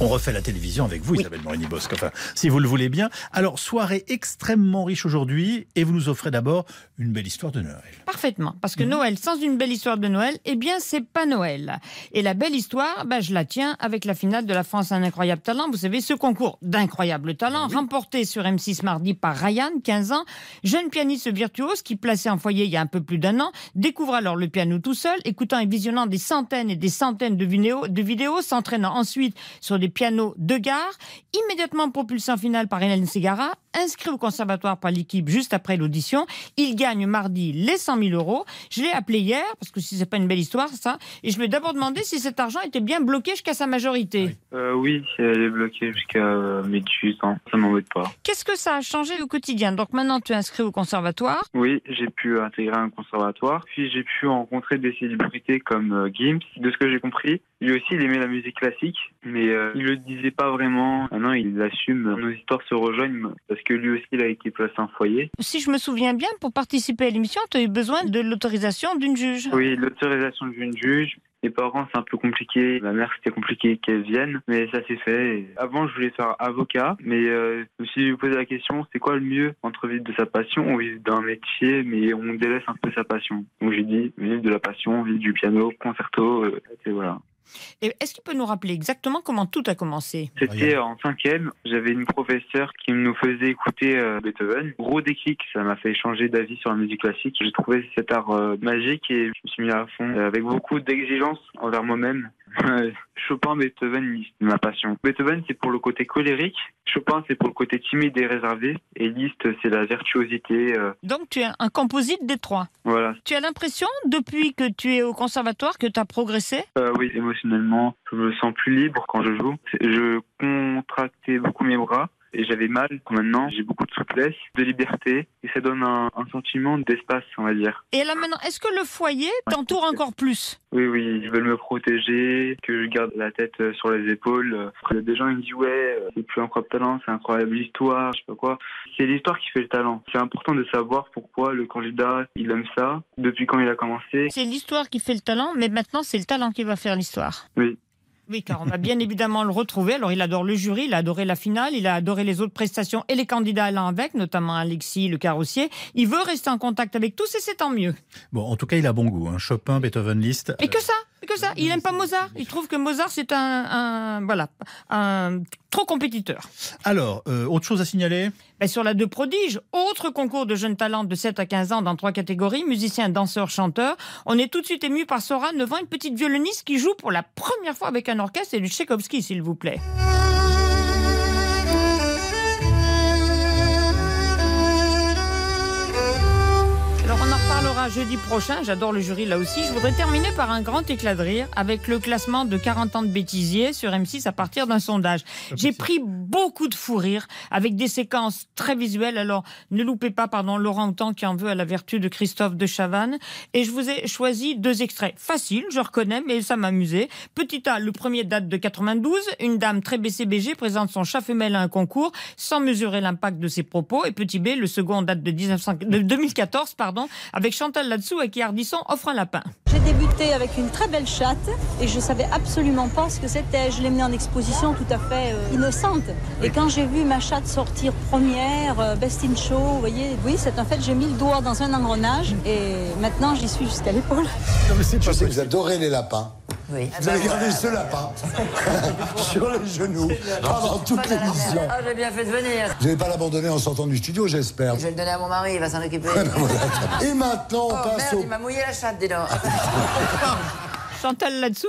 On refait la télévision avec vous, Isabelle Morini-Bosque, enfin, si vous le voulez bien. Alors, soirée extrêmement riche aujourd'hui, et vous nous offrez d'abord une belle histoire de Noël. Parfaitement, parce que Mhm. Noël sans une belle histoire de Noël, eh bien, c'est pas Noël. Et la belle histoire, bah, je la tiens avec la finale de la France un incroyable talent. Vous savez, ce concours d'incroyable talent, remporté sur M6 mardi par Ryan, 15 ans, jeune pianiste virtuose qui, placé en foyer il y a un peu plus d'un an, découvre alors le piano tout seul, écoutant et visionnant des centaines et des centaines de vidéos, de vidéos s'entraînant ensuite sur des pianos de gare, immédiatement propulsé en finale par Hélène Segara, inscrit au conservatoire par l'équipe juste après l'audition. Il gagne mardi les 100 000 euros. Je l'ai appelé hier, parce que si c'est pas une belle histoire, ça, et je lui ai d'abord demandé si cet argent était bien bloqué jusqu'à sa majorité. Euh, oui, elle est bloquée jusqu'à euh, mes 18 ans. Ça m'embête pas. Qu'est-ce que ça a changé au quotidien? Donc maintenant, tu es inscrit au conservatoire. Oui, j'ai pu intégrer un conservatoire. Puis j'ai pu rencontrer des célébrités comme euh, Gims. De ce que j'ai compris, lui aussi, il aimait la musique classique, mais euh, il le disait pas vraiment. Maintenant, il l'assume. Nos histoires se rejoignent parce que lui aussi, il a été placé en foyer. Si je me souviens bien, pour participer à l'émission, tu as eu besoin de l'autorisation d'une juge. Oui, l'autorisation d'une juge. Les parents, c'est un peu compliqué. Ma mère, c'était compliqué qu'elle vienne, mais ça s'est fait. Avant, je voulais faire avocat, mais euh, je me suis posé la question, c'est quoi le mieux entre vivre de sa passion ou vivre d'un métier, mais on délaisse un peu sa passion? Donc j'ai dit, vivre de la passion, vivre du piano, concerto, euh, et voilà. Est-ce qu'il peut nous rappeler exactement comment tout a commencé? C'était en cinquième, j'avais une professeure qui nous faisait écouter euh, Beethoven. Gros déclic, ça m'a fait changer d'avis sur la musique classique. J'ai trouvé cet art euh, magique et je me suis mis à fond euh, avec beaucoup d'exigence envers moi-même. Chopin, Beethoven, c'est ma passion. Beethoven, c'est pour le côté colérique. Chopin, c'est pour le côté timide et réservé. Et Liszt, c'est la virtuosité. euh, Donc tu es un composite des trois. voilà. Tu as l'impression, depuis que tu es au conservatoire, que tu as progressé? Euh, oui, émotionnellement, je me sens plus libre quand je joue. Je contractais beaucoup mes bras et j'avais mal. Maintenant, j'ai beaucoup de souplesse, de liberté et ça donne un, un sentiment d'espace, on va dire. Et là maintenant, est-ce que le foyer t'entoure encore plus? Oui, oui, ils veulent me protéger, que je garde la tête euh, sur les épaules. Euh, Il y a des gens qui me disent ouais, euh, c'est plus incroyable talent, c'est incroyable histoire, je sais pas quoi. C'est l'histoire qui fait le talent. C'est important de savoir pourquoi le candidat il aime ça, depuis quand il a commencé. C'est l'histoire qui fait le talent, mais maintenant c'est le talent qui va faire l'histoire. Oui. Oui, car on va bien évidemment le retrouver. Alors, il adore le jury, il a adoré la finale, il a adoré les autres prestations et les candidats allant avec, notamment Alexis, le carrossier. Il veut rester en contact avec tous et c'est tant mieux. Bon, en tout cas, il a bon goût. hein. Chopin, Beethoven, Liszt. Et que ça, et que ça. Il aime pas Mozart. Il trouve que Mozart c'est un, un- voilà, un trop compétiteur. Alors, euh, autre chose à signaler? Ben, sur la deux prodiges, autre concours de jeunes talents de 7 à 15 ans dans trois catégories, musicien, danseur, chanteur. On est tout de suite ému par Sora, 9 ans, une petite violoniste qui joue pour la première fois avec un orchestre et du Tchaïkovski, s'il vous plaît. Jeudi prochain, j'adore le jury là aussi. Je voudrais terminer par un grand éclat de rire avec le classement de 40 ans de bêtisier sur M6 à partir d'un sondage. J'ai pris beaucoup de fou rire avec des séquences très visuelles. Alors ne loupez pas, pardon, Laurent Houtan qui en veut à la vertu de Christophe de Chavannes. Et je vous ai choisi deux extraits. Faciles, je reconnais, mais ça m'amusait. Petit A, le premier date de 92. Une dame très BCBG présente son chat femelle à un concours sans mesurer l'impact de ses propos. Et petit B, le second date de, 1900 de 2014, pardon, avec Chantal Latsou et qui Ardisson offre un lapin. J'ai débuté avec une très belle chatte et je savais absolument pas ce que c'était. Je l'ai menée en exposition tout à fait euh, innocente. Et quand j'ai vu ma chatte sortir première, euh, best in show, vous voyez, oui, c'est en fait, j'ai mis le doigt dans un engrenage et maintenant j'y suis jusqu'à l'épaule. Je sais que vous adorez les lapins. Oui. Vous avez gardé ce lapin sur les genoux pendant toute l'émission. Ah, j'ai bien fait de venir. Vous n'allez pas l'abandonner en sortant du studio, j'espère. Je vais le donner à mon mari, il va s'en occuper. Et maintenant, on Oh passe merde, au il m'a mouillé la chatte, dis donc. Chantal Latsou